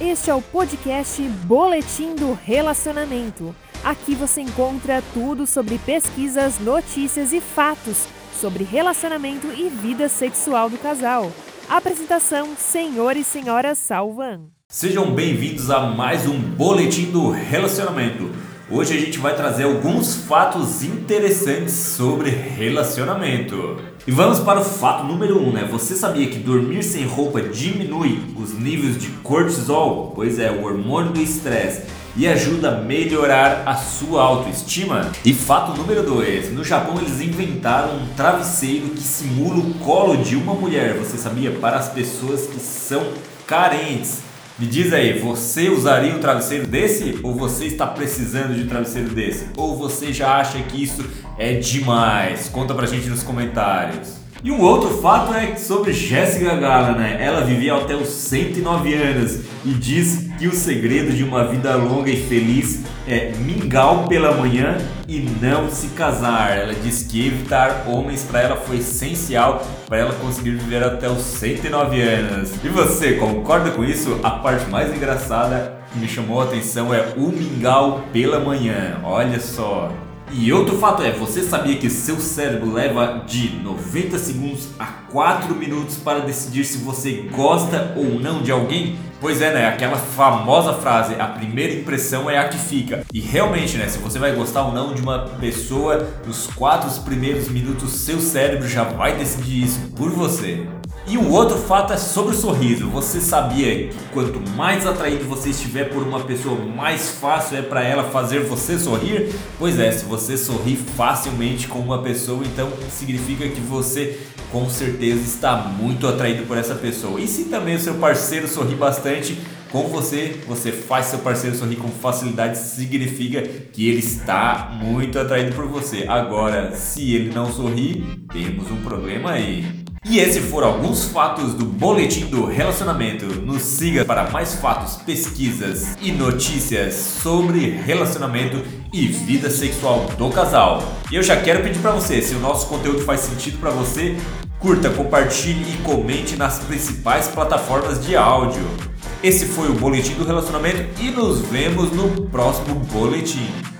Este é o podcast Boletim do Relacionamento. Aqui você encontra tudo sobre pesquisas, notícias e fatos sobre relacionamento e vida sexual do casal. Apresentação: Senhor e Senhora Salvan. Sejam bem-vindos a mais um Boletim do Relacionamento. Hoje a gente vai trazer alguns fatos interessantes sobre relacionamento. E vamos para o fato número 1, um, né? Você sabia que dormir sem roupa diminui os níveis de cortisol? Pois é, o hormônio do estresse e ajuda a melhorar a sua autoestima. E fato número 2: no Japão eles inventaram um travesseiro que simula o colo de uma mulher. Você sabia? Para as pessoas que são carentes. Me diz aí, você usaria um travesseiro desse ou você está precisando de um travesseiro desse? Ou você já acha que isso é demais? Conta pra gente nos comentários. E um outro fato é sobre Jéssica Gala, né? Ela vivia até os 109 anos e diz que o segredo de uma vida longa e feliz é mingau pela manhã e não se casar. Ela diz que evitar homens para ela foi essencial para ela conseguir viver até os 109 anos. E você concorda com isso? A parte mais engraçada que me chamou a atenção é o mingau pela manhã. Olha só. E outro fato é, você sabia que seu cérebro leva de 90 segundos a 4 minutos para decidir se você gosta ou não de alguém? Pois é, né? Aquela famosa frase, a primeira impressão é a que fica. E realmente, né? Se você vai gostar ou não de uma pessoa, nos quatro primeiros minutos, seu cérebro já vai decidir isso por você. E o outro fato é sobre o sorriso. Você sabia que quanto mais atraído você estiver por uma pessoa, mais fácil é para ela fazer você sorrir? Pois é, se você sorri facilmente com uma pessoa, então significa que você com certeza está muito atraído por essa pessoa. E se também o seu parceiro sorri bastante, com você, você faz seu parceiro sorrir com facilidade, significa que ele está muito atraído por você. Agora, se ele não sorri, temos um problema aí. E esses foram alguns fatos do Boletim do Relacionamento. Nos siga para mais fatos, pesquisas e notícias sobre relacionamento e vida sexual do casal. E eu já quero pedir para você, se o nosso conteúdo faz sentido para você, curta, compartilhe e comente nas principais plataformas de áudio. Esse foi o Boletim do Relacionamento e nos vemos no próximo boletim.